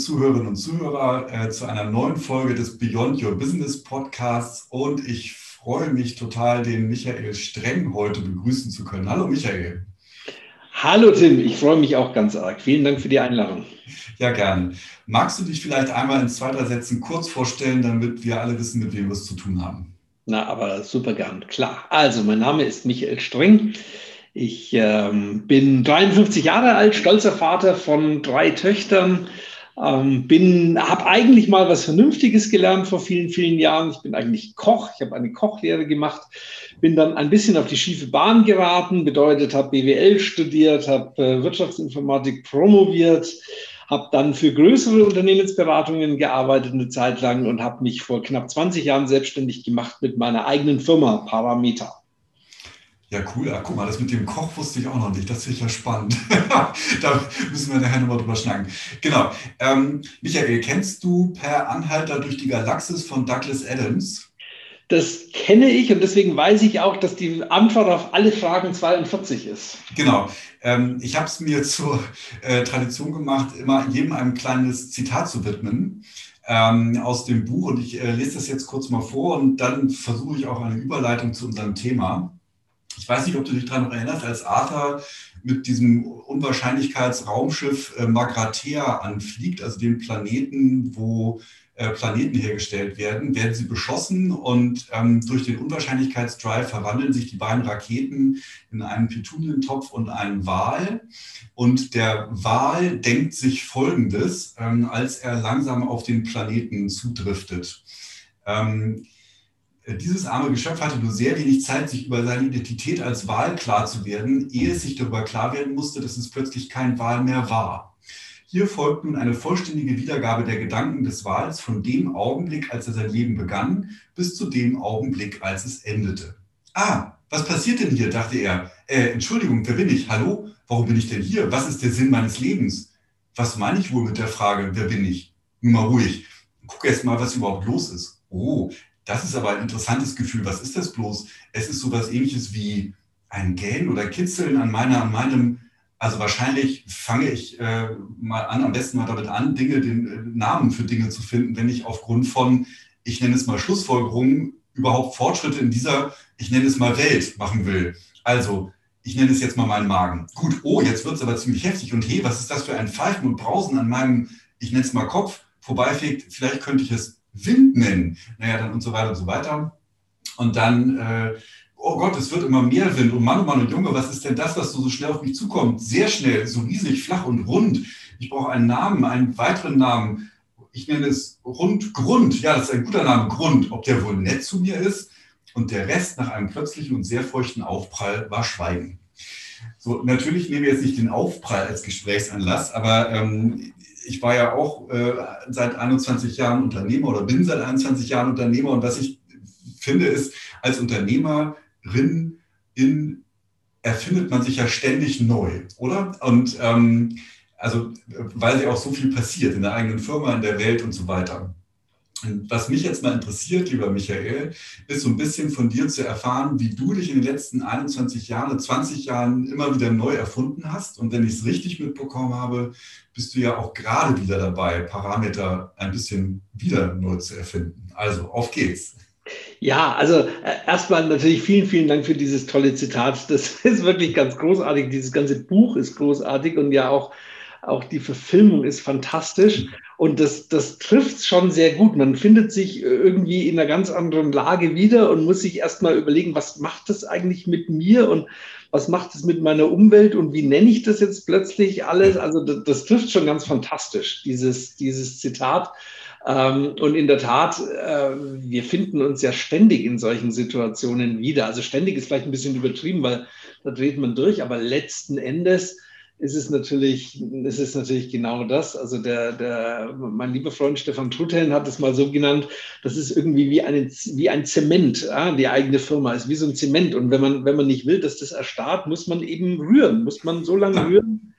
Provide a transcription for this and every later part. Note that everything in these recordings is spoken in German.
Zuhörerinnen und Zuhörer, äh, zu einer neuen Folge des Beyond Your Business Podcasts. Und ich freue mich total, den Michael Streng heute begrüßen zu können. Hallo, Michael. Hallo, Tim. Ich freue mich auch ganz arg. Vielen Dank für die Einladung. Ja, gerne. Magst du dich vielleicht einmal in zwei, drei Sätzen kurz vorstellen, damit wir alle wissen, mit wem wir es zu tun haben? Na, aber super gern. Klar. Also, mein Name ist Michael Streng. Ich ähm, bin 53 Jahre alt, stolzer Vater von drei Töchtern. Ähm, bin, habe eigentlich mal was Vernünftiges gelernt vor vielen, vielen Jahren. Ich bin eigentlich Koch. Ich habe eine Kochlehre gemacht. Bin dann ein bisschen auf die schiefe Bahn geraten. Bedeutet, habe BWL studiert, habe äh, Wirtschaftsinformatik promoviert, habe dann für größere Unternehmensberatungen gearbeitet eine Zeit lang und habe mich vor knapp 20 Jahren selbstständig gemacht mit meiner eigenen Firma Parameter. Ja, cool. Ja, guck mal, das mit dem Koch wusste ich auch noch nicht. Das finde ich ja spannend. da müssen wir nachher nochmal drüber schnacken. Genau. Ähm, Michael, kennst du Per Anhalter durch die Galaxis von Douglas Adams? Das kenne ich und deswegen weiß ich auch, dass die Antwort auf alle Fragen 42 ist. Genau. Ähm, ich habe es mir zur äh, Tradition gemacht, immer jedem ein kleines Zitat zu widmen ähm, aus dem Buch und ich äh, lese das jetzt kurz mal vor und dann versuche ich auch eine Überleitung zu unserem Thema. Ich weiß nicht, ob du dich daran erinnerst, als Arthur mit diesem Unwahrscheinlichkeitsraumschiff äh, Magrathea anfliegt, also dem Planeten, wo äh, Planeten hergestellt werden, werden sie beschossen und ähm, durch den Unwahrscheinlichkeitsdrive verwandeln sich die beiden Raketen in einen Petunientopf und einen Wal. Und der Wal denkt sich Folgendes, ähm, als er langsam auf den Planeten zudriftet. Ähm, dieses arme Geschöpf hatte nur sehr wenig Zeit, sich über seine Identität als Wal klar zu werden, ehe es sich darüber klar werden musste, dass es plötzlich kein Wal mehr war. Hier folgt nun eine vollständige Wiedergabe der Gedanken des Wals von dem Augenblick, als er sein Leben begann, bis zu dem Augenblick, als es endete. Ah, was passiert denn hier? dachte er. Äh, Entschuldigung, wer bin ich? Hallo? Warum bin ich denn hier? Was ist der Sinn meines Lebens? Was meine ich wohl mit der Frage, wer bin ich? Nun mal ruhig. Guck erst mal, was überhaupt los ist. Oh, das ist aber ein interessantes Gefühl. Was ist das bloß? Es ist so was ähnliches wie ein Gähnen oder Kitzeln an, meiner, an meinem also wahrscheinlich fange ich äh, mal an, am besten mal damit an, Dinge, den äh, Namen für Dinge zu finden, wenn ich aufgrund von, ich nenne es mal Schlussfolgerungen, überhaupt Fortschritte in dieser, ich nenne es mal Welt machen will. Also, ich nenne es jetzt mal meinen Magen. Gut, oh, jetzt wird es aber ziemlich heftig und hey, was ist das für ein Pfeifen und Brausen an meinem, ich nenne es mal Kopf, vorbeifegt, vielleicht könnte ich es Wind nennen. Naja, dann und so weiter und so weiter. Und dann äh, oh Gott, es wird immer mehr Wind und Mann, oh Mann und Junge, was ist denn das, was so, so schnell auf mich zukommt? Sehr schnell, so riesig, flach und rund. Ich brauche einen Namen, einen weiteren Namen. Ich nenne es Rund, Grund. Ja, das ist ein guter Name, Grund. Ob der wohl nett zu mir ist? Und der Rest nach einem plötzlichen und sehr feuchten Aufprall war Schweigen. So, natürlich nehmen wir jetzt nicht den Aufprall als Gesprächsanlass, aber ähm, ich war ja auch äh, seit 21 Jahren Unternehmer oder bin seit 21 Jahren Unternehmer und was ich finde ist, als Unternehmer Rin in erfindet man sich ja ständig neu, oder? Und ähm, also, weil ja auch so viel passiert in der eigenen Firma, in der Welt und so weiter. Was mich jetzt mal interessiert, lieber Michael, ist so ein bisschen von dir zu erfahren, wie du dich in den letzten 21 Jahren, 20 Jahren immer wieder neu erfunden hast. Und wenn ich es richtig mitbekommen habe, bist du ja auch gerade wieder dabei, Parameter ein bisschen wieder neu zu erfinden. Also, auf geht's. Ja, also äh, erstmal natürlich vielen, vielen Dank für dieses tolle Zitat. Das ist wirklich ganz großartig. Dieses ganze Buch ist großartig und ja auch, auch die Verfilmung ist fantastisch. Und das, das trifft schon sehr gut. Man findet sich irgendwie in einer ganz anderen Lage wieder und muss sich erstmal überlegen, was macht das eigentlich mit mir und was macht es mit meiner Umwelt und wie nenne ich das jetzt plötzlich alles? Also das, das trifft schon ganz fantastisch, dieses, dieses Zitat. Ähm, und in der Tat, äh, wir finden uns ja ständig in solchen Situationen wieder. Also ständig ist vielleicht ein bisschen übertrieben, weil da dreht man durch, aber letzten Endes ist es natürlich, ist es natürlich genau das. Also der, der, mein lieber Freund Stefan Truthellen hat es mal so genannt, das ist irgendwie wie, eine, wie ein Zement, ja, die eigene Firma ist wie so ein Zement. Und wenn man, wenn man nicht will, dass das erstarrt, muss man eben rühren, muss man so lange rühren,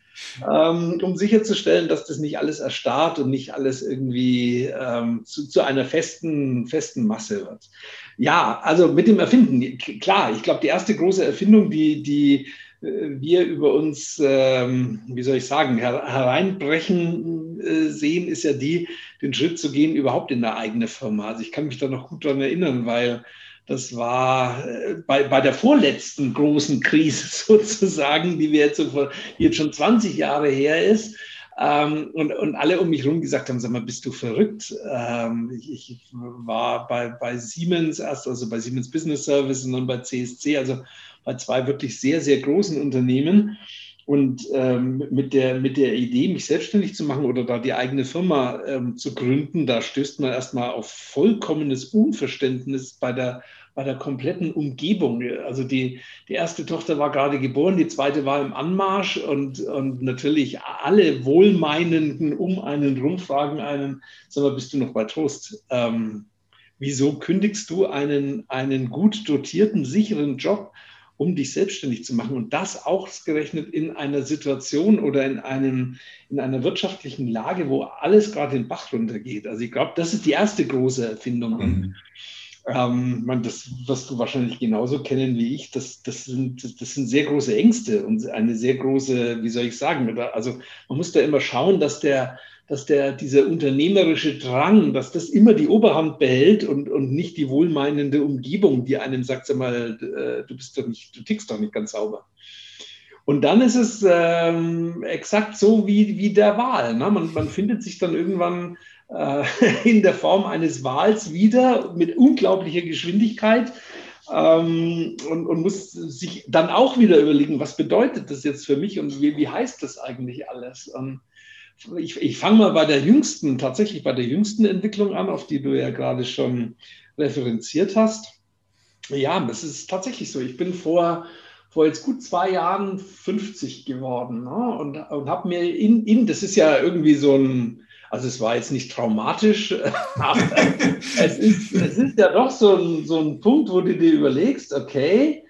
ähm, um sicherzustellen, dass das nicht alles erstarrt und nicht alles irgendwie ähm, zu, zu, einer festen, festen Masse wird. Ja, also mit dem Erfinden, klar, ich glaube, die erste große Erfindung, die, die wir über uns, ähm, wie soll ich sagen, her hereinbrechen äh, sehen, ist ja die, den Schritt zu gehen, überhaupt in eine eigene Firma. Also ich kann mich da noch gut daran erinnern, weil das war äh, bei, bei der vorletzten großen Krise sozusagen, die wir jetzt, so, die jetzt schon 20 Jahre her ist. Ähm, und, und alle um mich herum gesagt haben, sag mal, bist du verrückt? Ähm, ich, ich, war bei, bei Siemens erst, also bei Siemens Business Services und dann bei CSC, also bei zwei wirklich sehr, sehr großen Unternehmen. Und ähm, mit, der, mit der Idee, mich selbstständig zu machen oder da die eigene Firma ähm, zu gründen, da stößt man erstmal auf vollkommenes Unverständnis bei der, bei der kompletten Umgebung. Also die, die erste Tochter war gerade geboren, die zweite war im Anmarsch und, und natürlich alle Wohlmeinenden um einen rum fragen einen, sag mal, bist du noch bei Trost? Ähm, wieso kündigst du einen, einen gut dotierten, sicheren Job um dich selbstständig zu machen. Und das ausgerechnet in einer Situation oder in, einem, in einer wirtschaftlichen Lage, wo alles gerade den Bach runtergeht. Also ich glaube, das ist die erste große Erfindung. Mhm. Ähm, man, das wirst du wahrscheinlich genauso kennen wie ich. Das, das, sind, das sind sehr große Ängste und eine sehr große, wie soll ich sagen, also man muss da immer schauen, dass der, dass der, dieser unternehmerische Drang, dass das immer die Oberhand behält und, und nicht die wohlmeinende Umgebung, die einem sagt, sag mal, äh, du bist doch nicht, du tickst doch nicht ganz sauber. Und dann ist es ähm, exakt so wie, wie der Wahl. Ne? Man, man findet sich dann irgendwann äh, in der Form eines Wahls wieder mit unglaublicher Geschwindigkeit ähm, und, und, muss sich dann auch wieder überlegen, was bedeutet das jetzt für mich und wie, wie heißt das eigentlich alles? Und ich, ich fange mal bei der jüngsten, tatsächlich bei der jüngsten Entwicklung an, auf die du ja gerade schon referenziert hast. Ja, es ist tatsächlich so. Ich bin vor, vor jetzt gut zwei Jahren 50 geworden ne? und, und habe mir in, in, das ist ja irgendwie so ein, also es war jetzt nicht traumatisch, aber es, ist, es ist ja doch so ein, so ein Punkt, wo du dir überlegst, okay,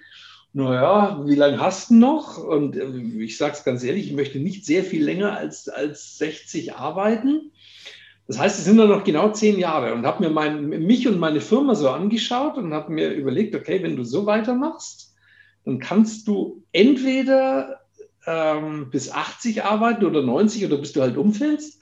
naja, wie lange hast du noch? Und äh, ich sage es ganz ehrlich, ich möchte nicht sehr viel länger als, als 60 arbeiten. Das heißt, es sind nur noch genau zehn Jahre und habe mir mein, mich und meine Firma so angeschaut und habe mir überlegt, okay, wenn du so weitermachst, dann kannst du entweder ähm, bis 80 arbeiten oder 90 oder bis du halt umfällst.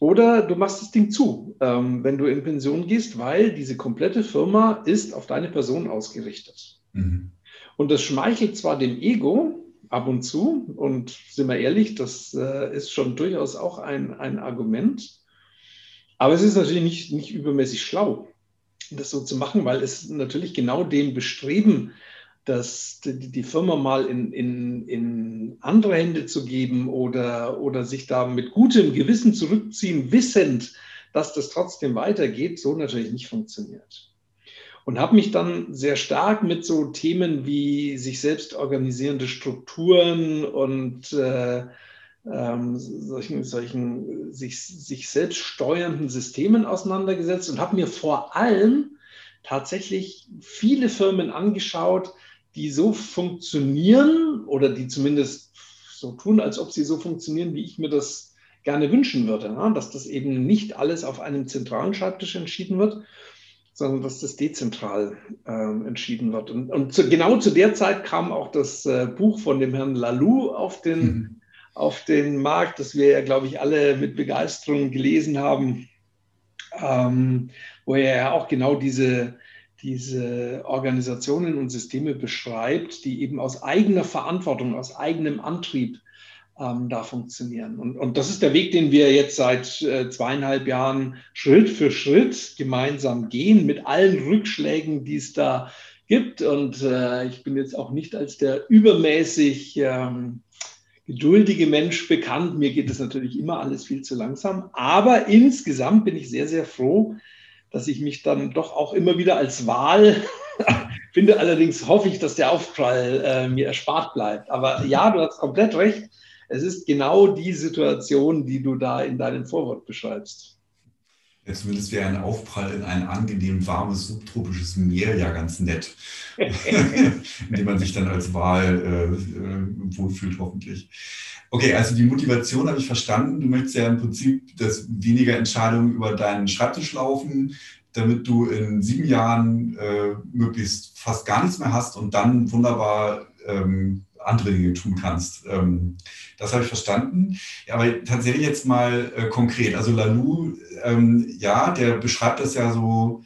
Oder du machst das Ding zu, ähm, wenn du in Pension gehst, weil diese komplette Firma ist auf deine Person ausgerichtet. Mhm. Und das schmeichelt zwar dem Ego ab und zu, und sind wir ehrlich, das äh, ist schon durchaus auch ein, ein Argument, aber es ist natürlich nicht, nicht übermäßig schlau, das so zu machen, weil es natürlich genau dem Bestreben, dass die, die Firma mal in, in, in andere Hände zu geben oder, oder sich da mit gutem Gewissen zurückziehen, wissend, dass das trotzdem weitergeht, so natürlich nicht funktioniert und habe mich dann sehr stark mit so Themen wie sich selbst organisierende Strukturen und äh, ähm, solchen, solchen sich, sich selbst steuernden Systemen auseinandergesetzt und habe mir vor allem tatsächlich viele Firmen angeschaut, die so funktionieren oder die zumindest so tun, als ob sie so funktionieren, wie ich mir das gerne wünschen würde. Ne? Dass das eben nicht alles auf einem zentralen Schreibtisch entschieden wird, sondern dass das dezentral äh, entschieden wird. Und, und zu, genau zu der Zeit kam auch das äh, Buch von dem Herrn Lalou auf den, mhm. auf den Markt, das wir ja, glaube ich, alle mit Begeisterung gelesen haben, ähm, wo er ja auch genau diese, diese Organisationen und Systeme beschreibt, die eben aus eigener Verantwortung, aus eigenem Antrieb ähm, da funktionieren. Und, und das ist der Weg, den wir jetzt seit äh, zweieinhalb Jahren Schritt für Schritt gemeinsam gehen, mit allen Rückschlägen, die es da gibt. Und äh, ich bin jetzt auch nicht als der übermäßig ähm, geduldige Mensch bekannt. Mir geht es natürlich immer alles viel zu langsam. Aber insgesamt bin ich sehr, sehr froh, dass ich mich dann doch auch immer wieder als Wahl finde. Allerdings hoffe ich, dass der Aufprall äh, mir erspart bleibt. Aber ja, du hast komplett recht es ist genau die Situation, die du da in deinem Vorwort beschreibst. Ja, zumindest wäre ein Aufprall in ein angenehm warmes subtropisches Meer ja ganz nett, in dem man sich dann als Wahl äh, äh, wohlfühlt, hoffentlich. Okay, also die Motivation habe ich verstanden. Du möchtest ja im Prinzip, dass weniger Entscheidungen über deinen Schreibtisch laufen, damit du in sieben Jahren äh, möglichst fast gar nichts mehr hast und dann wunderbar ähm, Dinge tun kannst. Ähm, das habe ich verstanden. Ja, aber tatsächlich jetzt mal äh, konkret. Also Lalu, ähm, ja, der beschreibt das ja so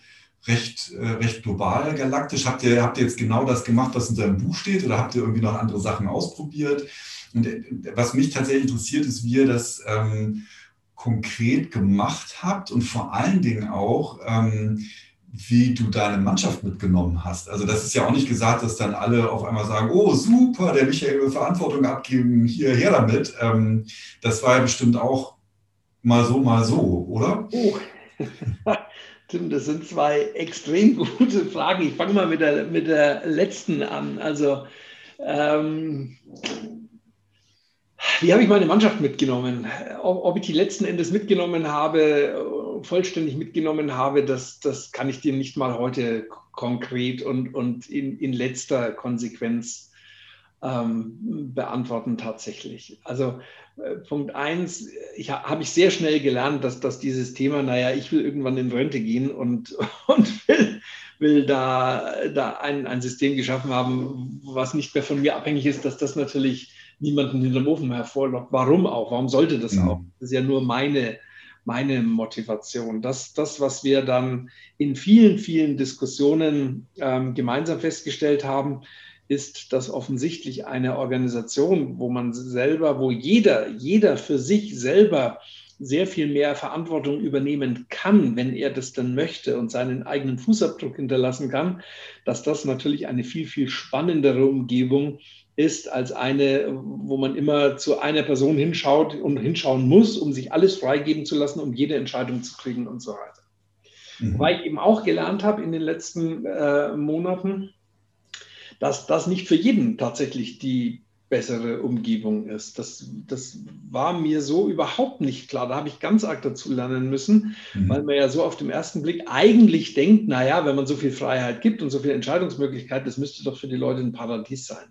recht, äh, recht global galaktisch. Habt ihr, habt ihr jetzt genau das gemacht, was in seinem Buch steht, oder habt ihr irgendwie noch andere Sachen ausprobiert? Und äh, was mich tatsächlich interessiert, ist, wie ihr das ähm, konkret gemacht habt und vor allen Dingen auch, ähm, wie du deine Mannschaft mitgenommen hast. Also das ist ja auch nicht gesagt, dass dann alle auf einmal sagen, oh super, der Michael will Verantwortung abgeben, hierher damit. Ähm, das war ja bestimmt auch mal so, mal so, oder? Oh. Tim, das sind zwei extrem gute Fragen. Ich fange mal mit der, mit der letzten an. Also ähm, wie habe ich meine Mannschaft mitgenommen? Ob, ob, ich die letzten Endes mitgenommen habe, vollständig mitgenommen habe, das, das kann ich dir nicht mal heute konkret und, und in, in letzter Konsequenz ähm, beantworten tatsächlich. Also äh, Punkt eins, ich, habe ich sehr schnell gelernt, dass, dass dieses Thema, naja, ich will irgendwann in Rente gehen und, und will, will da, da ein, ein System geschaffen haben, was nicht mehr von mir abhängig ist, dass das natürlich niemanden hinterm Ofen hervorlockt. Warum auch? Warum sollte das mhm. auch? Das ist ja nur meine, meine Motivation. Das, das, was wir dann in vielen, vielen Diskussionen ähm, gemeinsam festgestellt haben, ist, dass offensichtlich eine Organisation, wo man selber, wo jeder, jeder für sich selber sehr viel mehr Verantwortung übernehmen kann, wenn er das dann möchte und seinen eigenen Fußabdruck hinterlassen kann, dass das natürlich eine viel, viel spannendere Umgebung ist als eine, wo man immer zu einer Person hinschaut und hinschauen muss, um sich alles freigeben zu lassen, um jede Entscheidung zu kriegen und so weiter. Mhm. Weil ich eben auch gelernt habe in den letzten äh, Monaten, dass das nicht für jeden tatsächlich die bessere Umgebung ist. Das, das war mir so überhaupt nicht klar. Da habe ich ganz arg dazu lernen müssen, mhm. weil man ja so auf den ersten Blick eigentlich denkt, naja, wenn man so viel Freiheit gibt und so viele Entscheidungsmöglichkeiten, das müsste doch für die Leute ein Paradies sein.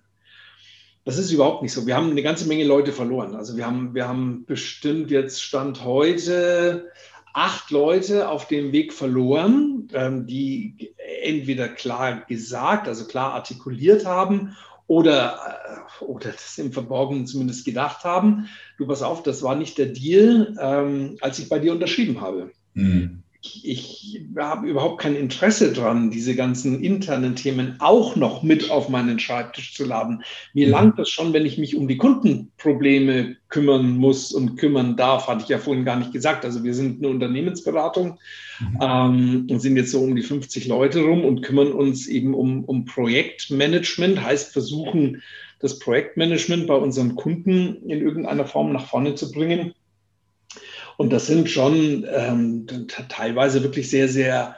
Das ist überhaupt nicht so. Wir haben eine ganze Menge Leute verloren. Also wir haben, wir haben bestimmt jetzt Stand heute acht Leute auf dem Weg verloren, ähm, die entweder klar gesagt, also klar artikuliert haben oder, äh, oder das im Verborgenen zumindest gedacht haben. Du pass auf, das war nicht der Deal, ähm, als ich bei dir unterschrieben habe. Mhm ich habe überhaupt kein Interesse daran, diese ganzen internen Themen auch noch mit auf meinen Schreibtisch zu laden. Mir mhm. langt das schon, wenn ich mich um die Kundenprobleme kümmern muss und kümmern darf, hatte ich ja vorhin gar nicht gesagt. Also wir sind eine Unternehmensberatung mhm. ähm, und sind jetzt so um die 50 Leute rum und kümmern uns eben um, um Projektmanagement, heißt versuchen, das Projektmanagement bei unseren Kunden in irgendeiner Form nach vorne zu bringen. Und das sind schon ähm, teilweise wirklich sehr, sehr,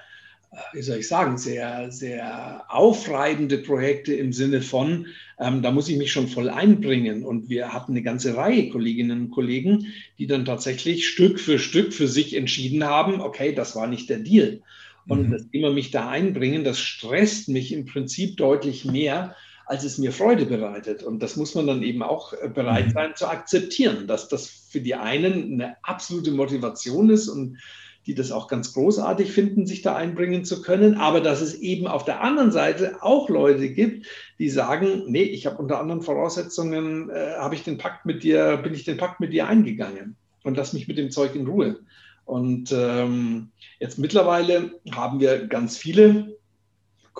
äh, wie soll ich sagen, sehr, sehr aufreibende Projekte im Sinne von, ähm, da muss ich mich schon voll einbringen. Und wir hatten eine ganze Reihe Kolleginnen und Kollegen, die dann tatsächlich Stück für Stück für sich entschieden haben, okay, das war nicht der Deal. Und mhm. das immer mich da einbringen, das stresst mich im Prinzip deutlich mehr, als es mir Freude bereitet. Und das muss man dann eben auch äh, bereit mhm. sein zu akzeptieren, dass das für die einen eine absolute Motivation ist und die das auch ganz großartig finden, sich da einbringen zu können, aber dass es eben auf der anderen Seite auch Leute gibt, die sagen, nee, ich habe unter anderen Voraussetzungen, äh, habe ich den Pakt mit dir, bin ich den Pakt mit dir eingegangen und lass mich mit dem Zeug in Ruhe. Und ähm, jetzt mittlerweile haben wir ganz viele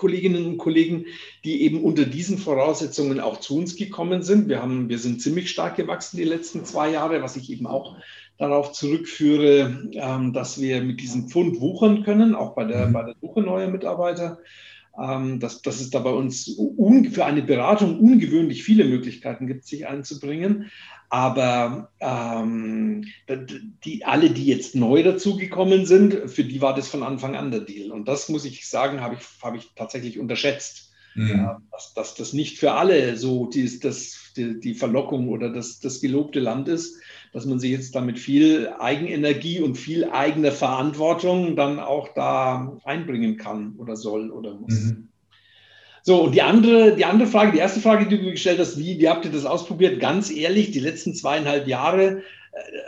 Kolleginnen und Kollegen, die eben unter diesen Voraussetzungen auch zu uns gekommen sind. Wir, haben, wir sind ziemlich stark gewachsen die letzten zwei Jahre, was ich eben auch darauf zurückführe, ähm, dass wir mit diesem Pfund wuchern können, auch bei der, mhm. bei der Suche neuer Mitarbeiter. Ähm, dass, dass es da bei uns für eine Beratung ungewöhnlich viele Möglichkeiten gibt, sich einzubringen. Aber ähm, die, alle, die jetzt neu dazugekommen sind, für die war das von Anfang an der Deal. Und das muss ich sagen, habe ich, hab ich tatsächlich unterschätzt. Mhm. Ja, dass, dass, das nicht für alle so die, das, die, die Verlockung oder das, das gelobte Land ist, dass man sich jetzt damit viel Eigenenergie und viel eigener Verantwortung dann auch da einbringen kann oder soll oder muss. Mhm. So, und die andere, die andere Frage, die erste Frage, die du gestellt hast, wie, wie habt ihr das ausprobiert? Ganz ehrlich, die letzten zweieinhalb Jahre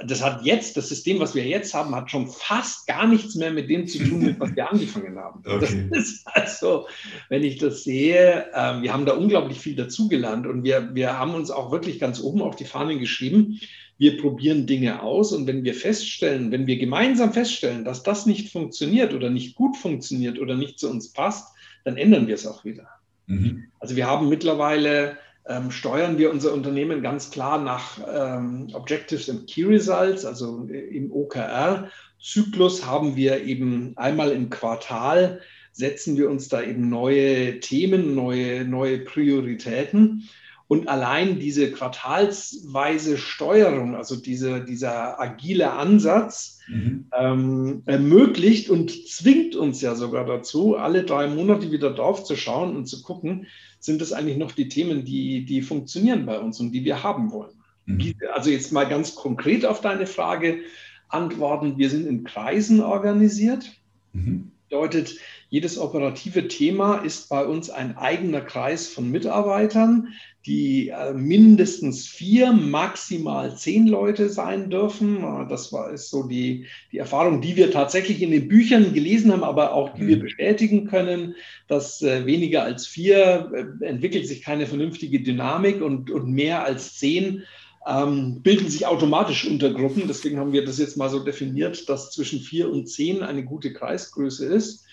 das hat jetzt, das System, was wir jetzt haben, hat schon fast gar nichts mehr mit dem zu tun, was wir angefangen haben. Okay. Das ist also, wenn ich das sehe, ähm, wir haben da unglaublich viel dazugelernt und wir, wir haben uns auch wirklich ganz oben auf die Fahnen geschrieben. Wir probieren Dinge aus und wenn wir feststellen, wenn wir gemeinsam feststellen, dass das nicht funktioniert oder nicht gut funktioniert oder nicht zu uns passt, dann ändern wir es auch wieder. Mhm. Also wir haben mittlerweile ähm, steuern wir unser Unternehmen ganz klar nach ähm, Objectives and Key Results, also im OKR-Zyklus haben wir eben einmal im Quartal setzen wir uns da eben neue Themen, neue, neue Prioritäten. Und allein diese quartalsweise Steuerung, also diese, dieser agile Ansatz, mhm. ähm, ermöglicht und zwingt uns ja sogar dazu, alle drei Monate wieder drauf zu schauen und zu gucken, sind das eigentlich noch die Themen, die, die funktionieren bei uns und die wir haben wollen. Mhm. Also jetzt mal ganz konkret auf deine Frage antworten. Wir sind in Kreisen organisiert. Mhm. Bedeutet, jedes operative Thema ist bei uns ein eigener Kreis von Mitarbeitern, die äh, mindestens vier, maximal zehn Leute sein dürfen. Äh, das war ist so die, die Erfahrung, die wir tatsächlich in den Büchern gelesen haben, aber auch die wir mhm. bestätigen können, dass äh, weniger als vier entwickelt sich keine vernünftige Dynamik und, und mehr als zehn ähm, bilden sich automatisch Untergruppen. Deswegen haben wir das jetzt mal so definiert, dass zwischen vier und zehn eine gute Kreisgröße ist.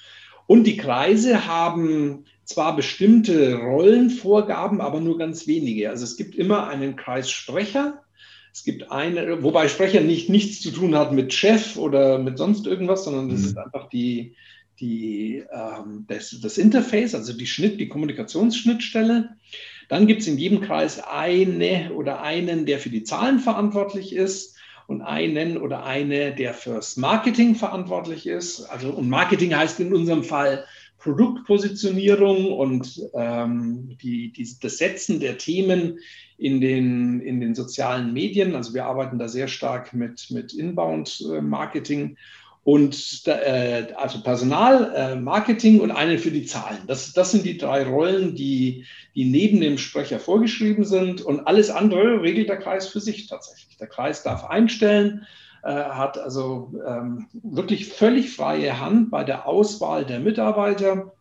Und die Kreise haben zwar bestimmte Rollenvorgaben, aber nur ganz wenige. Also es gibt immer einen Kreissprecher. Es gibt eine, wobei Sprecher nicht nichts zu tun hat mit Chef oder mit sonst irgendwas, sondern das mhm. ist einfach die, die, ähm, das, das Interface, also die Schnitt, die Kommunikationsschnittstelle. Dann gibt es in jedem Kreis eine oder einen, der für die Zahlen verantwortlich ist und einen oder eine, der fürs Marketing verantwortlich ist. Also und Marketing heißt in unserem Fall Produktpositionierung und ähm, die, die, das Setzen der Themen in den, in den sozialen Medien. Also wir arbeiten da sehr stark mit, mit Inbound-Marketing und äh, also Personal, äh, Marketing und eine für die Zahlen. Das, das sind die drei Rollen, die, die neben dem Sprecher vorgeschrieben sind und alles andere regelt der Kreis für sich tatsächlich. Der Kreis darf einstellen, äh, hat also ähm, wirklich völlig freie Hand bei der Auswahl der Mitarbeiter,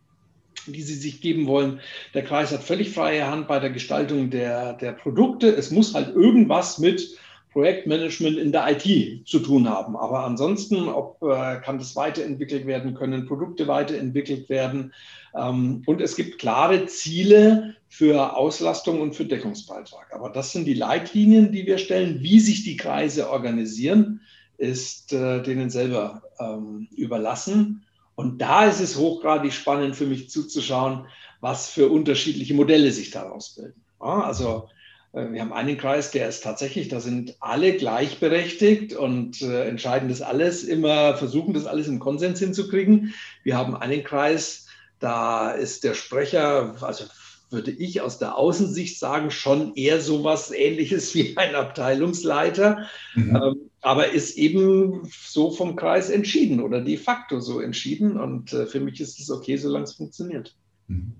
die sie sich geben wollen. Der Kreis hat völlig freie Hand bei der Gestaltung der, der Produkte. Es muss halt irgendwas mit Projektmanagement in der IT zu tun haben. Aber ansonsten, ob äh, kann das weiterentwickelt werden, können Produkte weiterentwickelt werden. Ähm, und es gibt klare Ziele für Auslastung und für Deckungsbeitrag. Aber das sind die Leitlinien, die wir stellen. Wie sich die Kreise organisieren, ist äh, denen selber ähm, überlassen. Und da ist es hochgradig spannend für mich zuzuschauen, was für unterschiedliche Modelle sich daraus bilden. Ja, also wir haben einen Kreis, der ist tatsächlich, da sind alle gleichberechtigt und äh, entscheiden das alles immer, versuchen das alles im Konsens hinzukriegen. Wir haben einen Kreis, da ist der Sprecher, also würde ich aus der Außensicht sagen, schon eher so was ähnliches wie ein Abteilungsleiter, mhm. ähm, aber ist eben so vom Kreis entschieden oder de facto so entschieden. Und äh, für mich ist es okay, solange es funktioniert. Mhm.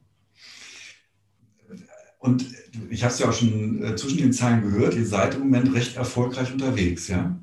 Und ich habe es ja auch schon äh, zwischen den Zeilen gehört, ihr seid im Moment recht erfolgreich unterwegs, ja?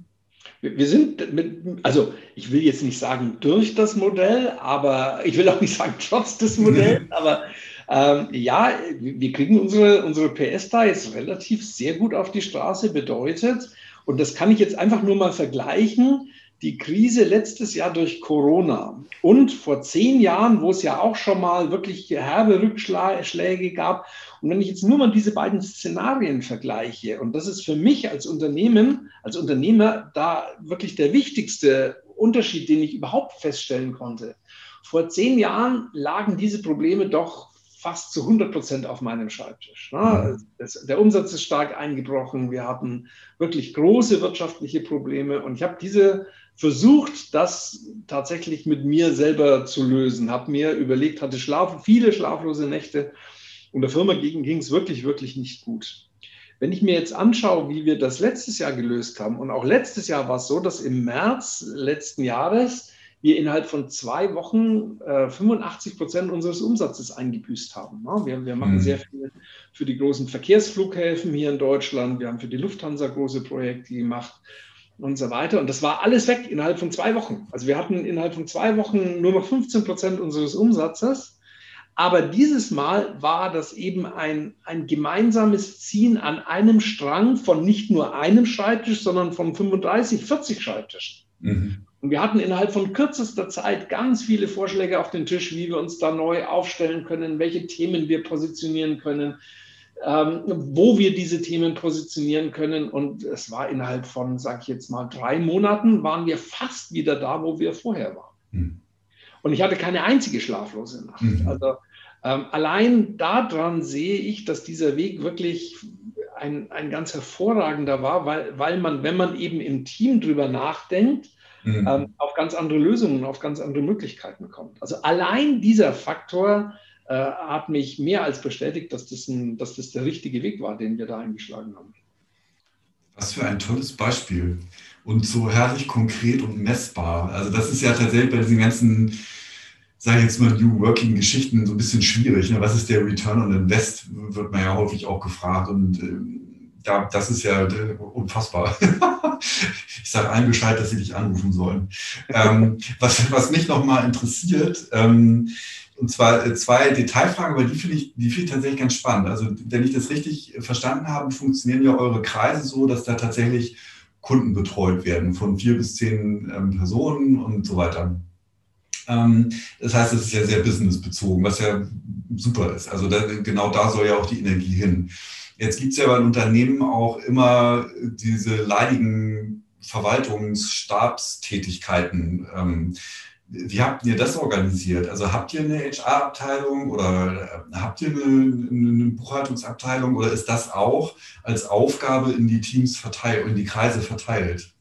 Wir sind mit, also ich will jetzt nicht sagen durch das Modell, aber ich will auch nicht sagen trotz des Modells, aber ähm, ja, wir kriegen unsere, unsere PS da jetzt relativ sehr gut auf die Straße, bedeutet, und das kann ich jetzt einfach nur mal vergleichen, die Krise letztes Jahr durch Corona und vor zehn Jahren, wo es ja auch schon mal wirklich herbe Rückschläge gab. Und wenn ich jetzt nur mal diese beiden Szenarien vergleiche, und das ist für mich als Unternehmen, als Unternehmer da wirklich der wichtigste Unterschied, den ich überhaupt feststellen konnte. Vor zehn Jahren lagen diese Probleme doch fast zu 100 Prozent auf meinem Schreibtisch. Ne? Das, der Umsatz ist stark eingebrochen. Wir hatten wirklich große wirtschaftliche Probleme. Und ich habe diese versucht, das tatsächlich mit mir selber zu lösen. Habe mir überlegt, hatte Schlaf, viele schlaflose Nächte und der Firma ging es wirklich, wirklich nicht gut. Wenn ich mir jetzt anschaue, wie wir das letztes Jahr gelöst haben, und auch letztes Jahr war es so, dass im März letzten Jahres wir innerhalb von zwei Wochen äh, 85 Prozent unseres Umsatzes eingebüßt haben. Ja, wir, wir, machen mhm. sehr viel für die großen Verkehrsflughäfen hier in Deutschland. Wir haben für die Lufthansa große Projekte gemacht. Und so weiter. Und das war alles weg innerhalb von zwei Wochen. Also wir hatten innerhalb von zwei Wochen nur noch 15 Prozent unseres Umsatzes. Aber dieses Mal war das eben ein, ein gemeinsames Ziehen an einem Strang von nicht nur einem Schreibtisch, sondern von 35, 40 Schreibtischen. Mhm. Und wir hatten innerhalb von kürzester Zeit ganz viele Vorschläge auf den Tisch, wie wir uns da neu aufstellen können, welche Themen wir positionieren können, ähm, wo wir diese Themen positionieren können. Und es war innerhalb von, sage ich jetzt mal, drei Monaten, waren wir fast wieder da, wo wir vorher waren. Mhm. Und ich hatte keine einzige schlaflose Nacht. Mhm. Also ähm, allein daran sehe ich, dass dieser Weg wirklich ein, ein ganz hervorragender war, weil, weil man, wenn man eben im Team drüber nachdenkt, mhm. ähm, auf ganz andere Lösungen, auf ganz andere Möglichkeiten kommt. Also allein dieser Faktor äh, hat mich mehr als bestätigt, dass das, ein, dass das der richtige Weg war, den wir da eingeschlagen haben. Was für ein tolles Beispiel und so herrlich konkret und messbar. Also das ist ja tatsächlich bei diesen ganzen sage ich jetzt mal, New Working-Geschichten so ein bisschen schwierig. Ne? Was ist der Return on Invest, wird man ja häufig auch gefragt. Und äh, da, das ist ja äh, unfassbar. ich sage allen Bescheid, dass sie dich anrufen sollen. Ähm, was, was mich nochmal interessiert, ähm, und zwar äh, zwei Detailfragen, aber die finde ich, die finde ich tatsächlich ganz spannend. Also, wenn ich das richtig verstanden habe, funktionieren ja eure Kreise so, dass da tatsächlich Kunden betreut werden von vier bis zehn ähm, Personen und so weiter. Ähm, das heißt, es ist ja sehr businessbezogen, was ja super ist. Also da, genau da soll ja auch die Energie hin. Jetzt gibt es ja bei Unternehmen auch immer diese leidigen Verwaltungsstabstätigkeiten. Ähm, wie habt ihr das organisiert? Also habt ihr eine HR-Abteilung oder habt ihr eine, eine, Buchhaltungsabteilung oder ist das auch als Aufgabe in die Teams verteilt, in die Kreise verteilt?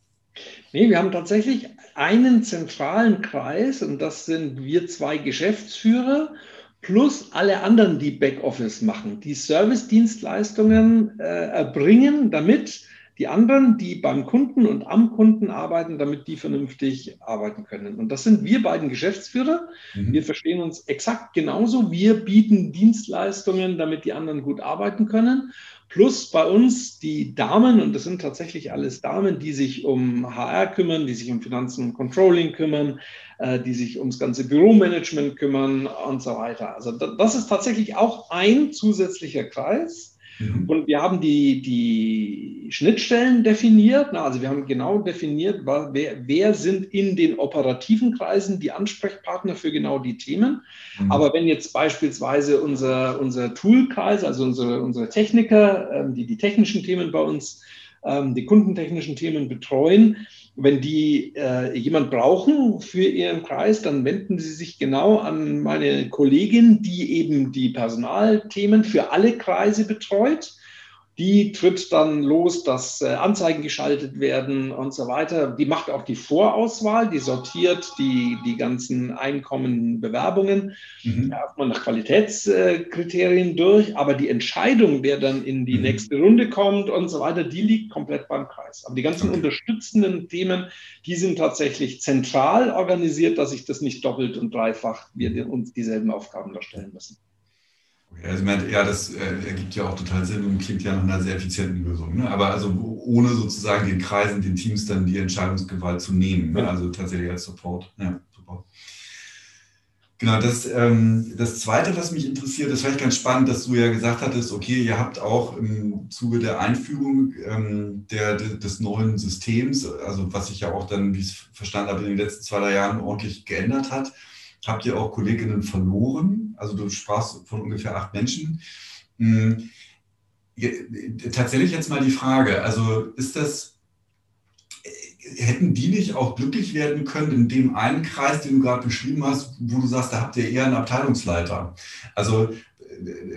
Nee, wir haben tatsächlich einen zentralen Kreis und das sind wir zwei Geschäftsführer plus alle anderen, die Backoffice machen, die Service-Dienstleistungen äh, erbringen, damit die anderen, die beim Kunden und am Kunden arbeiten, damit die vernünftig arbeiten können. Und das sind wir beiden Geschäftsführer. Mhm. Wir verstehen uns exakt genauso. Wir bieten Dienstleistungen, damit die anderen gut arbeiten können. Plus bei uns die Damen, und das sind tatsächlich alles Damen, die sich um HR kümmern, die sich um Finanzen und Controlling kümmern, äh, die sich ums ganze Büromanagement kümmern und so weiter. Also das ist tatsächlich auch ein zusätzlicher Kreis Mhm. Und wir haben die, die Schnittstellen definiert. Na, also wir haben genau definiert, wer, wer sind in den operativen Kreisen die Ansprechpartner für genau die Themen. Mhm. Aber wenn jetzt beispielsweise unser, unser Toolkreis, also unsere, unsere Techniker, ähm, die die technischen Themen bei uns, ähm, die kundentechnischen Themen betreuen, wenn die äh, jemand brauchen für ihren Kreis, dann wenden sie sich genau an meine Kollegin, die eben die Personalthemen für alle Kreise betreut. Die tritt dann los, dass äh, Anzeigen geschaltet werden und so weiter. Die macht auch die Vorauswahl, die sortiert die, die ganzen einkommenden Bewerbungen mhm. erstmal nach Qualitätskriterien durch. Aber die Entscheidung, wer dann in die mhm. nächste Runde kommt und so weiter, die liegt komplett beim Kreis. Aber die ganzen okay. unterstützenden Themen, die sind tatsächlich zentral organisiert, dass sich das nicht doppelt und dreifach wir uns dieselben Aufgaben darstellen müssen. Also meint, ja, das äh, ergibt ja auch total Sinn und klingt ja nach einer sehr effizienten Lösung. Ne? Aber also ohne sozusagen den Kreisen, den Teams dann die Entscheidungsgewalt zu nehmen. Ne? Also tatsächlich als Support. Ja, super. Genau, das, ähm, das Zweite, was mich interessiert, ist vielleicht ganz spannend, dass du ja gesagt hattest, okay, ihr habt auch im Zuge der Einführung ähm, der, des neuen Systems, also was sich ja auch dann, wie ich es verstanden habe, in den letzten zwei, drei Jahren ordentlich geändert hat, habt ihr auch Kolleginnen verloren. Also du sprachst von ungefähr acht Menschen. Hm, tatsächlich jetzt mal die Frage, also ist das, hätten die nicht auch glücklich werden können in dem einen Kreis, den du gerade beschrieben hast, wo du sagst, da habt ihr eher einen Abteilungsleiter? Also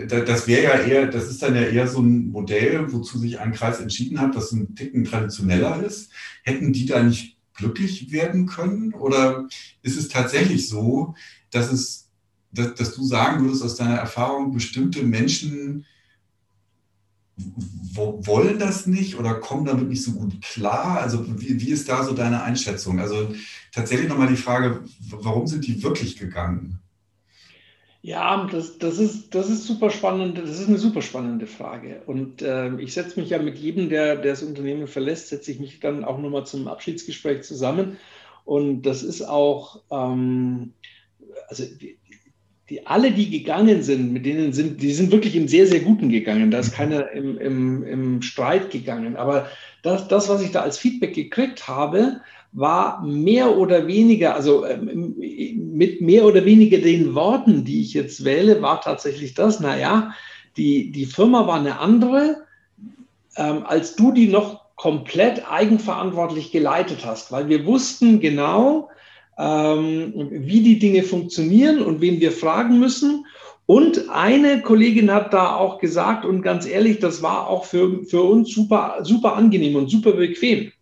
das wäre ja eher, das ist dann ja eher so ein Modell, wozu sich ein Kreis entschieden hat, das ein Ticken traditioneller ist. Hätten die da nicht glücklich werden können? Oder ist es tatsächlich so, dass, es, dass, dass du sagen würdest aus deiner Erfahrung, bestimmte Menschen wollen das nicht oder kommen damit nicht so gut klar? Also wie, wie ist da so deine Einschätzung? Also tatsächlich nochmal die Frage, warum sind die wirklich gegangen? Ja, das, das, ist, das ist super spannend. Das ist eine super spannende Frage. Und äh, ich setze mich ja mit jedem, der, der das Unternehmen verlässt, setze ich mich dann auch nochmal zum Abschiedsgespräch zusammen. Und das ist auch, ähm, also die, die, alle, die gegangen sind, mit denen sind, die sind wirklich im sehr, sehr Guten gegangen. Da ist keiner im, im, im Streit gegangen. Aber das, das, was ich da als Feedback gekriegt habe, war mehr oder weniger, also ähm, mit mehr oder weniger den Worten, die ich jetzt wähle, war tatsächlich das, naja, die, die Firma war eine andere, ähm, als du die noch komplett eigenverantwortlich geleitet hast, weil wir wussten genau, ähm, wie die Dinge funktionieren und wen wir fragen müssen. Und eine Kollegin hat da auch gesagt, und ganz ehrlich, das war auch für, für uns super, super angenehm und super bequem.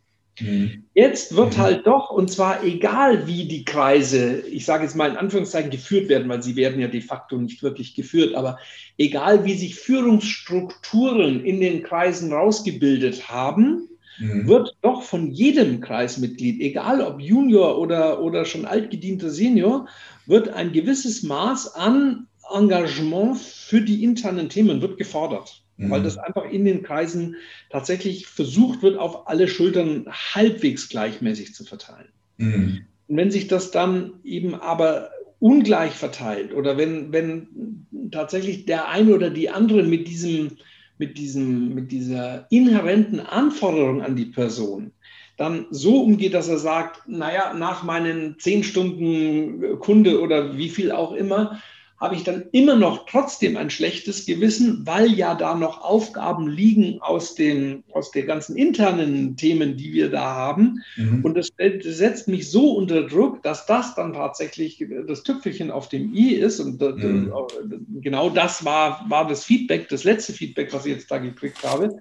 Mhm. Jetzt wird mhm. halt doch, und zwar egal wie die Kreise, ich sage jetzt mal in Anführungszeichen, geführt werden, weil sie werden ja de facto nicht wirklich geführt, aber egal wie sich Führungsstrukturen in den Kreisen rausgebildet haben, mhm. wird doch von jedem Kreismitglied, egal ob Junior oder, oder schon altgedienter Senior, wird ein gewisses Maß an Engagement für die internen Themen wird gefordert mhm. weil das einfach in den Kreisen tatsächlich versucht wird, auf alle Schultern halbwegs gleichmäßig zu verteilen. Mhm. Und wenn sich das dann eben aber ungleich verteilt oder wenn, wenn tatsächlich der eine oder die andere mit diesem, mit diesem, mit dieser inhärenten Anforderung an die Person dann so umgeht, dass er sagt, naja, nach meinen zehn Stunden Kunde oder wie viel auch immer, habe ich dann immer noch trotzdem ein schlechtes Gewissen, weil ja da noch Aufgaben liegen aus den, aus den ganzen internen Themen, die wir da haben. Mhm. Und das, das, setzt mich so unter Druck, dass das dann tatsächlich das Tüpfelchen auf dem i ist. Und mhm. genau das war, war das Feedback, das letzte Feedback, was ich jetzt da gekriegt habe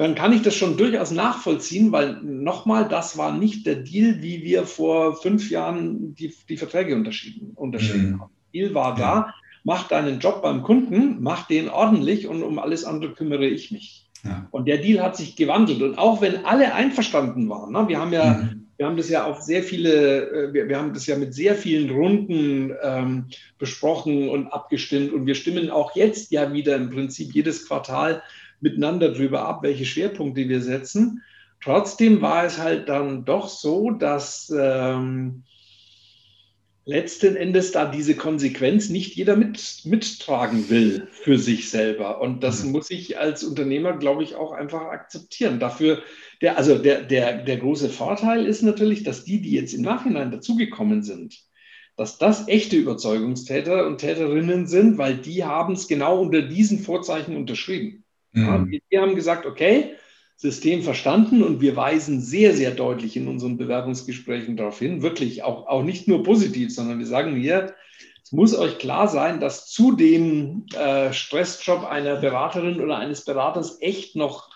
dann kann ich das schon durchaus nachvollziehen, weil nochmal, das war nicht der Deal, wie wir vor fünf Jahren die, die Verträge unterschieden, unterschrieben mhm. haben. Ziel war da, mach deinen Job beim Kunden, mach den ordentlich und um alles andere kümmere ich mich. Ja. Und der Deal hat sich gewandelt. Und auch wenn alle einverstanden waren, ne, wir haben ja, mhm. wir haben das ja auf sehr viele, äh, wir, wir haben das ja mit sehr vielen Runden ähm, besprochen und abgestimmt. Und wir stimmen auch jetzt ja wieder im Prinzip jedes Quartal miteinander darüber ab, welche Schwerpunkte wir setzen. Trotzdem war es halt dann doch so, dass ähm, letzten Endes da diese Konsequenz nicht jeder mit, mittragen will für sich selber. Und das mhm. muss ich als Unternehmer, glaube ich, auch einfach akzeptieren. Dafür, der, also der, der, der große Vorteil ist natürlich, dass die, die jetzt im Nachhinein dazugekommen sind, dass das echte Überzeugungstäter und Täterinnen sind, weil die haben es genau unter diesen Vorzeichen unterschrieben. Mhm. Ja, die haben gesagt, okay, System verstanden und wir weisen sehr, sehr deutlich in unseren Bewerbungsgesprächen darauf hin, wirklich auch, auch nicht nur positiv, sondern wir sagen hier, es muss euch klar sein, dass zu dem äh, Stressjob einer Beraterin oder eines Beraters echt noch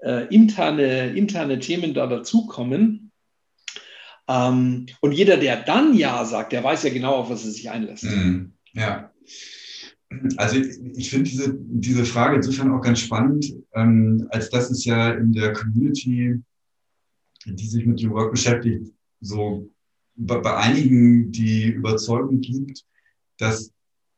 äh, interne, interne Themen da dazukommen. Ähm, und jeder, der dann Ja sagt, der weiß ja genau, auf was er sich einlässt. Mhm. Ja. Also ich finde diese, diese Frage insofern auch ganz spannend, ähm, als dass es ja in der Community, die sich mit New Work beschäftigt, so bei, bei einigen die Überzeugung gibt, dass,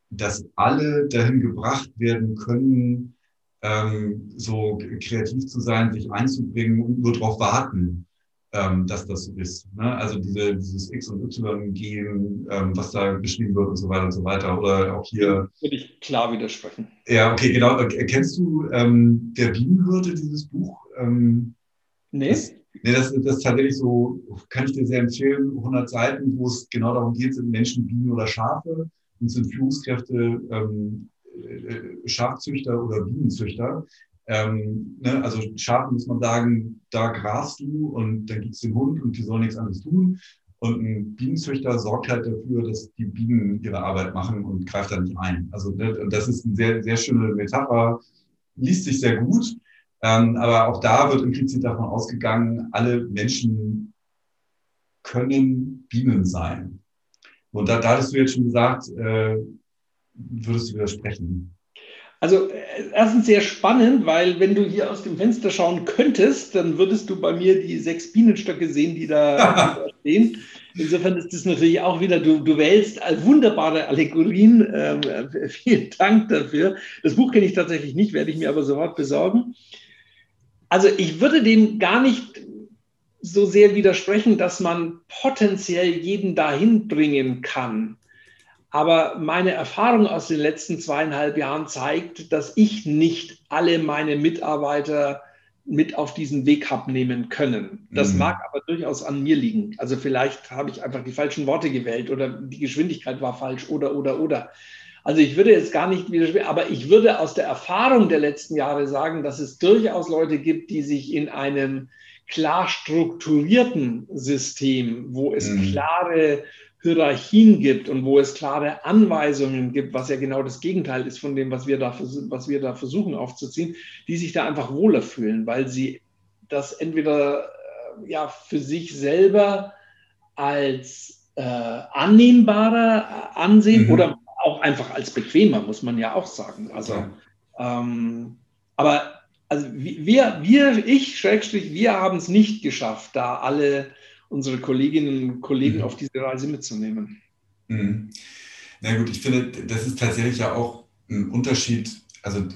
dass alle dahin gebracht werden können, ähm, so kreativ zu sein, sich einzubringen und nur darauf warten, ähm, dass das so ist. Ne? Also diese, dieses X und Y-Gehen, ähm, was da beschrieben wird und so weiter und so weiter. Oder auch hier. Würde ich klar widersprechen. Ja, okay, genau. Kennst du ähm, der Bienenhirte, dieses Buch? Ähm, nee. Das, nee, das, das ist tatsächlich so, kann ich dir sehr empfehlen, 100 Seiten, wo es genau darum geht, sind Menschen Bienen oder Schafe und sind Führungskräfte ähm, äh, Schafzüchter oder Bienenzüchter. Ähm, ne, also Schafen muss man sagen, da grast du und dann gibt es den Hund und die sollen nichts anderes tun. Und ein Bienenzüchter sorgt halt dafür, dass die Bienen ihre Arbeit machen und greift da nicht ein. Also ne, das ist eine sehr, sehr schöne Metapher, liest sich sehr gut. Ähm, aber auch da wird implizit davon ausgegangen, alle Menschen können Bienen sein. Und da, da hattest du jetzt schon gesagt, äh, würdest du widersprechen. Also äh, erstens sehr spannend, weil wenn du hier aus dem Fenster schauen könntest, dann würdest du bei mir die sechs Bienenstöcke sehen, die da, die da stehen. Insofern ist das natürlich auch wieder, du, du wählst wunderbare Allegorien. Ähm, vielen Dank dafür. Das Buch kenne ich tatsächlich nicht, werde ich mir aber sofort besorgen. Also ich würde dem gar nicht so sehr widersprechen, dass man potenziell jeden dahin bringen kann. Aber meine Erfahrung aus den letzten zweieinhalb Jahren zeigt, dass ich nicht alle meine Mitarbeiter mit auf diesen Weg habe nehmen können. Das mhm. mag aber durchaus an mir liegen. Also vielleicht habe ich einfach die falschen Worte gewählt oder die Geschwindigkeit war falsch oder, oder, oder. Also ich würde jetzt gar nicht widersprechen, aber ich würde aus der Erfahrung der letzten Jahre sagen, dass es durchaus Leute gibt, die sich in einem klar strukturierten System, wo es mhm. klare Hierarchien gibt und wo es klare Anweisungen gibt, was ja genau das Gegenteil ist von dem, was wir da, was wir da versuchen aufzuziehen, die sich da einfach wohler fühlen, weil sie das entweder äh, ja, für sich selber als äh, annehmbarer ansehen mhm. oder auch einfach als bequemer, muss man ja auch sagen. Also, ja. ähm, aber also wir, wir, ich, Schrägstrich, wir haben es nicht geschafft, da alle unsere Kolleginnen und Kollegen mhm. auf diese Reise mitzunehmen. Mhm. Na gut, ich finde, das ist tatsächlich ja auch ein Unterschied. Also,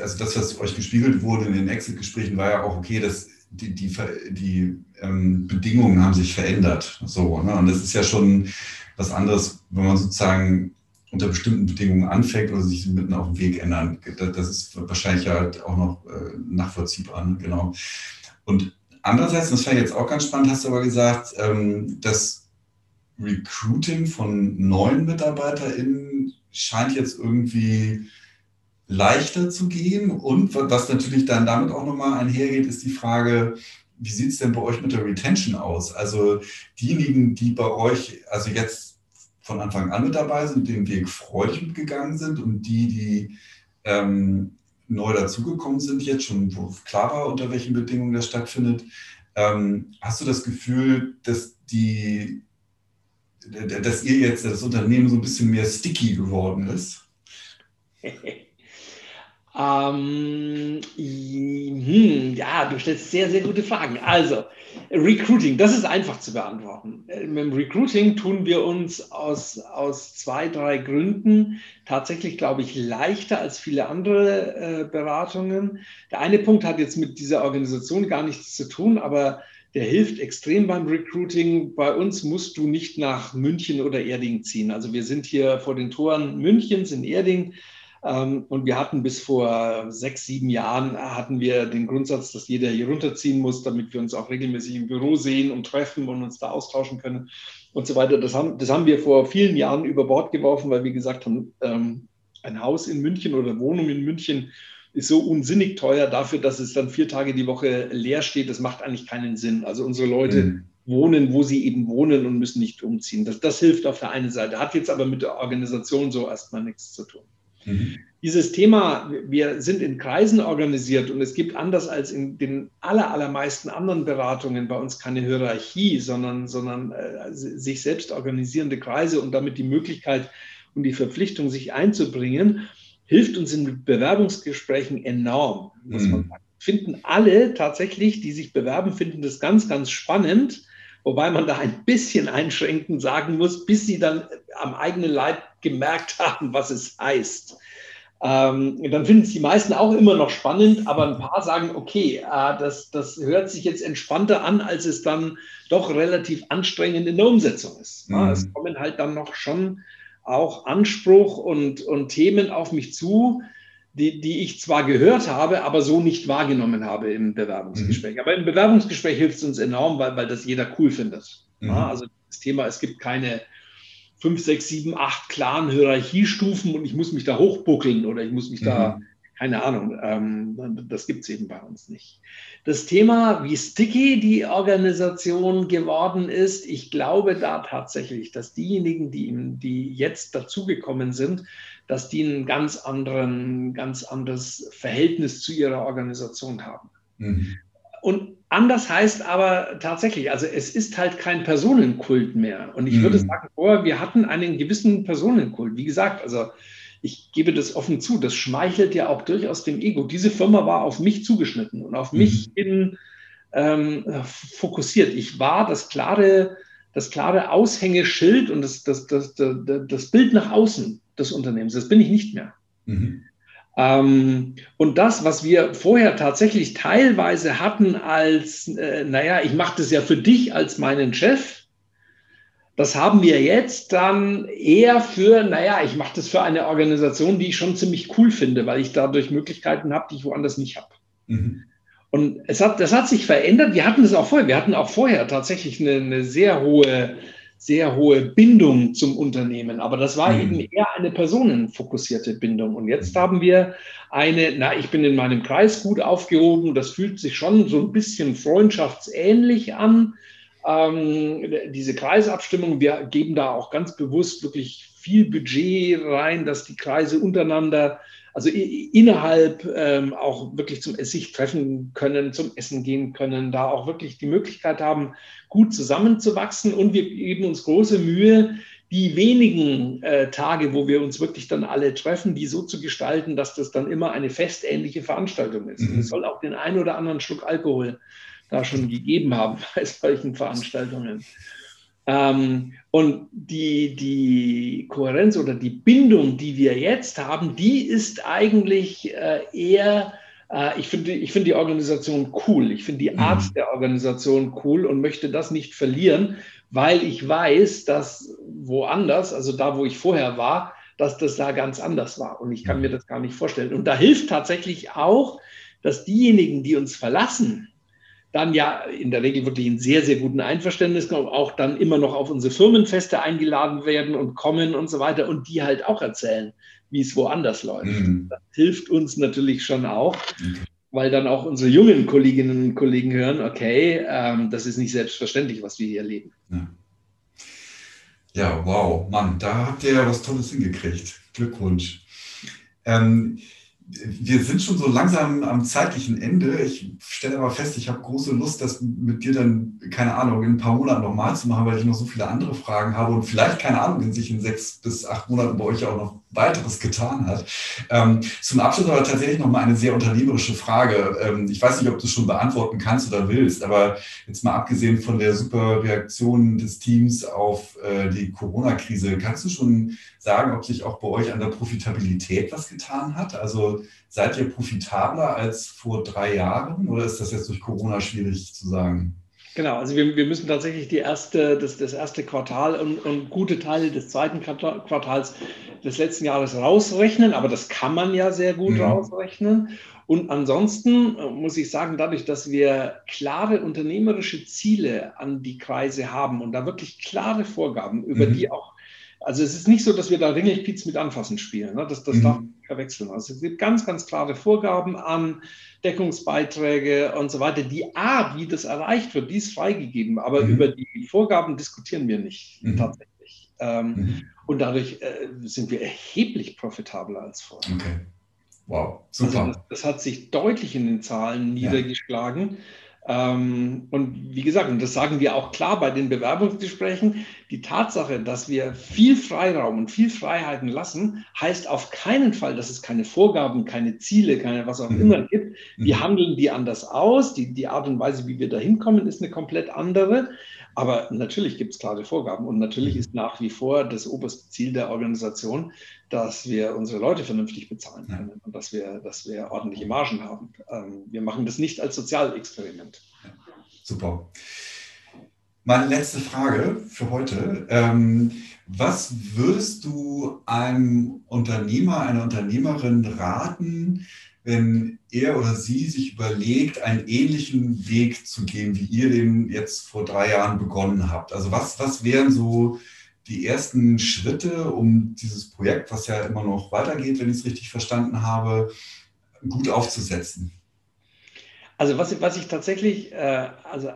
also das, was euch gespiegelt wurde in den Exit-Gesprächen, war ja auch okay, dass die, die, die ähm, Bedingungen haben sich verändert. So, ne? Und das ist ja schon was anderes, wenn man sozusagen unter bestimmten Bedingungen anfängt oder sich mitten auf dem Weg ändern. Das ist wahrscheinlich halt auch noch äh, nachvollziehbar. Ne? Genau. Und Andererseits, das fand ich jetzt auch ganz spannend, hast du aber gesagt, ähm, das Recruiting von neuen MitarbeiterInnen scheint jetzt irgendwie leichter zu gehen. Und was natürlich dann damit auch nochmal einhergeht, ist die Frage, wie sieht es denn bei euch mit der Retention aus? Also diejenigen, die bei euch, also jetzt von Anfang an mit dabei sind, den Weg freudig mitgegangen sind und die, die ähm, neu dazugekommen sind jetzt, schon wo klar war, unter welchen Bedingungen das stattfindet. Ähm, hast du das Gefühl, dass die, dass ihr jetzt das Unternehmen so ein bisschen mehr sticky geworden ist? ähm, hm, ja, du stellst sehr, sehr gute Fragen. Also, Recruiting, das ist einfach zu beantworten. Äh, mit dem Recruiting tun wir uns aus, aus zwei, drei Gründen tatsächlich, glaube ich, leichter als viele andere äh, Beratungen. Der eine Punkt hat jetzt mit dieser Organisation gar nichts zu tun, aber der hilft extrem beim Recruiting. Bei uns musst du nicht nach München oder Erding ziehen. Also wir sind hier vor den Toren Münchens in Erding und wir hatten bis vor sechs, sieben Jahren hatten wir den Grundsatz, dass jeder hier runterziehen muss, damit wir uns auch regelmäßig im Büro sehen und treffen und uns da austauschen können und so weiter. Das haben, das haben wir vor vielen Jahren über Bord geworfen, weil wir gesagt haben, ähm, ein Haus in München oder Wohnung in München ist so unsinnig teuer dafür, dass es dann vier Tage die Woche leer steht. Das macht eigentlich keinen Sinn. Also unsere Leute mhm. wohnen, wo sie eben wohnen und müssen nicht umziehen. Das, das hilft auf der einen Seite, hat jetzt aber mit der Organisation so erstmal nichts zu tun. Mhm. Dieses Thema, wir sind in Kreisen organisiert und es gibt anders als in den aller, allermeisten anderen Beratungen bei uns keine Hierarchie, sondern, sondern äh, sich selbst organisierende Kreise und damit die Möglichkeit und die Verpflichtung, sich einzubringen, hilft uns in Bewerbungsgesprächen enorm, muss mhm. man sagen. Finden alle tatsächlich, die sich bewerben, finden das ganz, ganz spannend wobei man da ein bisschen einschränkend sagen muss, bis sie dann am eigenen Leib gemerkt haben, was es heißt. Ähm, dann finden es die meisten auch immer noch spannend, aber ein paar sagen, okay, äh, das, das hört sich jetzt entspannter an, als es dann doch relativ anstrengend in der Umsetzung ist. Mhm. Es kommen halt dann noch schon auch Anspruch und, und Themen auf mich zu, die, die ich zwar gehört habe, aber so nicht wahrgenommen habe im Bewerbungsgespräch. Mhm. Aber im Bewerbungsgespräch hilft es uns enorm, weil, weil das jeder cool findet. Mhm. Ja, also das Thema, es gibt keine fünf, sechs, sieben, acht klaren Hierarchiestufen und ich muss mich da hochbuckeln oder ich muss mich mhm. da, keine Ahnung, ähm, das gibt es eben bei uns nicht. Das Thema, wie sticky die Organisation geworden ist, ich glaube da tatsächlich, dass diejenigen, die, die jetzt dazugekommen sind, dass die ein ganz, anderen, ganz anderes Verhältnis zu ihrer Organisation haben. Mhm. Und anders heißt aber tatsächlich, also es ist halt kein Personenkult mehr. Und ich mhm. würde sagen, vorher, wir hatten einen gewissen Personenkult. Wie gesagt, also ich gebe das offen zu, das schmeichelt ja auch durchaus dem Ego. Diese Firma war auf mich zugeschnitten und auf mhm. mich hin ähm, fokussiert. Ich war das klare das klare Aushängeschild und das, das, das, das, das Bild nach außen des Unternehmens. Das bin ich nicht mehr. Mhm. Ähm, und das, was wir vorher tatsächlich teilweise hatten als, äh, naja, ich mache das ja für dich als meinen Chef, das haben wir jetzt dann eher für, naja, ich mache das für eine Organisation, die ich schon ziemlich cool finde, weil ich dadurch Möglichkeiten habe, die ich woanders nicht habe. Mhm. Und es hat, das hat sich verändert. Wir hatten es auch vorher. Wir hatten auch vorher tatsächlich eine, eine sehr hohe sehr hohe Bindung zum Unternehmen. Aber das war mhm. eben eher eine personenfokussierte Bindung. Und jetzt mhm. haben wir eine, na, ich bin in meinem Kreis gut aufgehoben. Das fühlt sich schon so ein bisschen freundschaftsähnlich an. Ähm, diese Kreisabstimmung, wir geben da auch ganz bewusst wirklich viel Budget rein, dass die Kreise untereinander also innerhalb ähm, auch wirklich zum sich treffen können, zum Essen gehen können, da auch wirklich die Möglichkeit haben, gut zusammenzuwachsen. Und wir geben uns große Mühe, die wenigen äh, Tage, wo wir uns wirklich dann alle treffen, die so zu gestalten, dass das dann immer eine festähnliche Veranstaltung ist. Mhm. Es soll auch den einen oder anderen Schluck Alkohol da schon gegeben haben bei solchen Veranstaltungen. Ähm, und die, die Kohärenz oder die Bindung, die wir jetzt haben, die ist eigentlich äh, eher, äh, ich finde ich find die Organisation cool. Ich finde die mhm. Art mhm. der Organisation cool und möchte das nicht verlieren, weil ich weiß, dass woanders, also da, wo ich vorher war, dass das da ganz anders war. Und ich kann mir das gar nicht vorstellen. Und da hilft tatsächlich auch, dass diejenigen, die uns verlassen, dann ja in der Regel wirklich in sehr, sehr guten Einverständnis auch dann immer noch auf unsere Firmenfeste eingeladen werden und kommen und so weiter und die halt auch erzählen, wie es woanders läuft. Mhm. Das hilft uns natürlich schon auch, weil dann auch unsere jungen Kolleginnen und Kollegen hören, okay, ähm, das ist nicht selbstverständlich, was wir hier erleben. Ja. ja, wow, Mann, da habt ihr ja was Tolles hingekriegt. Glückwunsch. Ähm, wir sind schon so langsam am zeitlichen Ende. Ich stelle aber fest, ich habe große Lust, das mit dir dann, keine Ahnung, in ein paar Monaten nochmal zu machen, weil ich noch so viele andere Fragen habe und vielleicht, keine Ahnung, wenn sich in sechs bis acht Monaten bei euch auch noch weiteres getan hat. Ähm, zum Abschluss aber tatsächlich nochmal eine sehr unternehmerische Frage. Ähm, ich weiß nicht, ob du es schon beantworten kannst oder willst, aber jetzt mal abgesehen von der super Reaktion des Teams auf äh, die Corona-Krise, kannst du schon sagen, ob sich auch bei euch an der Profitabilität was getan hat? Also seid ihr profitabler als vor drei Jahren oder ist das jetzt durch Corona schwierig zu sagen? Genau, also wir, wir müssen tatsächlich die erste, das, das erste Quartal und, und gute Teile des zweiten Quartals des letzten Jahres rausrechnen, aber das kann man ja sehr gut mhm. rausrechnen. Und ansonsten äh, muss ich sagen, dadurch, dass wir klare unternehmerische Ziele an die Kreise haben und da wirklich klare Vorgaben, über mhm. die auch also es ist nicht so, dass wir da Ringelpiez mit Anfassen spielen. Ne? Das, das mhm. darf man verwechseln. Also es gibt ganz, ganz klare Vorgaben an Deckungsbeiträge und so weiter. Die Art, wie das erreicht wird, die ist freigegeben. Aber mhm. über die Vorgaben diskutieren wir nicht mhm. tatsächlich. Ähm, mhm. Und dadurch äh, sind wir erheblich profitabler als vorher. Okay. Wow, super. Also das, das, hat sich deutlich in den Zahlen niedergeschlagen. Ja. Ähm, und wie gesagt, und das sagen wir auch klar bei den Bewerbungsgesprächen, die Tatsache, dass wir viel Freiraum und viel Freiheiten lassen, heißt auf keinen Fall, dass es keine Vorgaben, keine Ziele, keine was auch mhm. immer gibt. Wir mhm. handeln die anders aus. Die, die Art und Weise, wie wir da hinkommen, ist eine komplett andere. Aber natürlich gibt es klare Vorgaben und natürlich mhm. ist nach wie vor das oberste Ziel der Organisation, dass wir unsere Leute vernünftig bezahlen können ja. und dass wir, dass wir ordentliche Margen haben. Ähm, wir machen das nicht als Sozialexperiment. Ja. Super. Meine letzte Frage für heute. Ähm, was würdest du einem Unternehmer, einer Unternehmerin raten, wenn er oder sie sich überlegt, einen ähnlichen Weg zu gehen, wie ihr den jetzt vor drei Jahren begonnen habt? Also was, was wären so die ersten Schritte, um dieses Projekt, was ja immer noch weitergeht, wenn ich es richtig verstanden habe, gut aufzusetzen? Also was, was ich tatsächlich, äh, also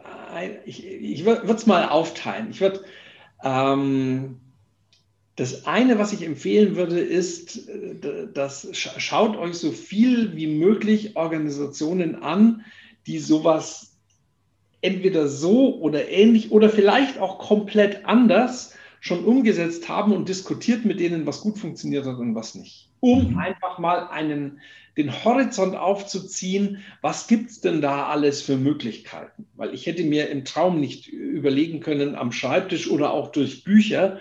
ich, ich würde es mal aufteilen. Ich würde ähm, das eine, was ich empfehlen würde, ist, äh, dass schaut euch so viel wie möglich Organisationen an, die sowas entweder so oder ähnlich oder vielleicht auch komplett anders schon umgesetzt haben und diskutiert mit denen, was gut funktioniert hat und was nicht. um mhm. einfach mal einen, den Horizont aufzuziehen, was gibt es denn da alles für Möglichkeiten? Weil ich hätte mir im Traum nicht überlegen können am Schreibtisch oder auch durch Bücher,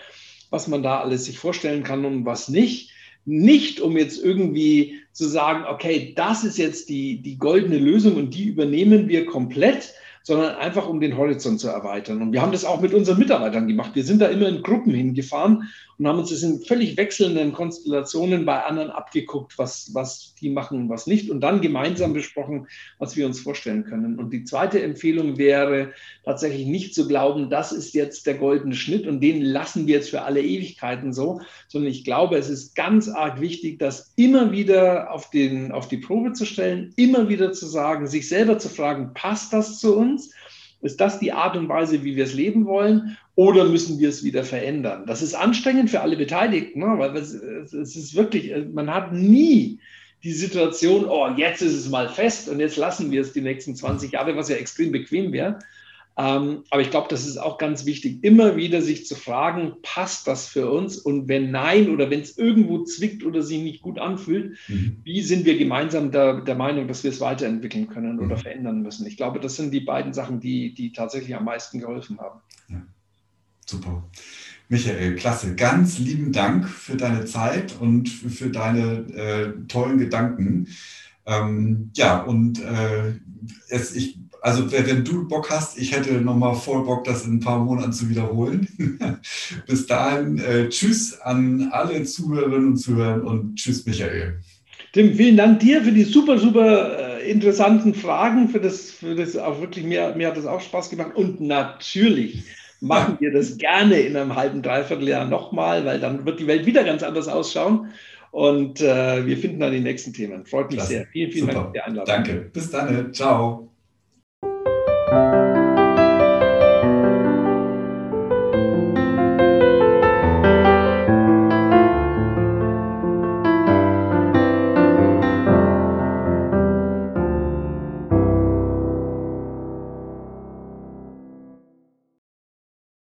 was man da alles sich vorstellen kann und was nicht. Nicht, um jetzt irgendwie zu sagen, okay, das ist jetzt die, die goldene Lösung und die übernehmen wir komplett, sondern einfach um den Horizont zu erweitern. Und wir haben das auch mit unseren Mitarbeitern gemacht. Wir sind da immer in Gruppen hingefahren und haben uns das in völlig wechselnden Konstellationen bei anderen abgeguckt, was, was die machen und was nicht und dann gemeinsam besprochen, was wir uns vorstellen können. Und die zweite Empfehlung wäre tatsächlich nicht zu glauben, das ist jetzt der goldene Schnitt und den lassen wir jetzt für alle Ewigkeiten so, sondern ich glaube, es ist ganz arg wichtig, das immer wieder auf, den, auf die Probe zu stellen, immer wieder zu sagen, sich selber zu fragen, passt das zu uns? uns? Ist das die Art und Weise, wie wir es leben wollen? Oder müssen wir es wieder verändern? Das ist anstrengend für alle Beteiligten, ne? weil es, es ist wirklich, man hat nie die Situation, oh, jetzt ist es mal fest und jetzt lassen wir es die nächsten 20 Jahre, was ja extrem bequem wäre. Ähm, aber ich glaube, das ist auch ganz wichtig, immer wieder sich zu fragen, passt das für uns? Und wenn nein oder wenn es irgendwo zwickt oder sich nicht gut anfühlt, mhm. wie sind wir gemeinsam der, der, Meinung, dass wir es weiterentwickeln können mhm. oder verändern müssen? Ich glaube, das sind die beiden Sachen, die, die tatsächlich am meisten geholfen haben. Ja. Super. Michael, klasse. Ganz lieben Dank für deine Zeit und für deine äh, tollen Gedanken. Ähm, ja, und äh, es, ich also wenn du Bock hast, ich hätte nochmal voll Bock, das in ein paar Monaten zu wiederholen. Bis dahin, äh, tschüss an alle Zuhörerinnen und Zuhörer und tschüss, Michael. Tim, vielen Dank dir für die super, super äh, interessanten Fragen, für das, für das auch wirklich, mir, mir hat das auch Spaß gemacht und natürlich machen wir das gerne in einem halben, dreiviertel Jahr nochmal, weil dann wird die Welt wieder ganz anders ausschauen. Und äh, wir finden dann die nächsten Themen. Freut mich Klasse. sehr. Vielen, vielen Super. Dank für die Einladung. Danke. Bis dann. Ciao.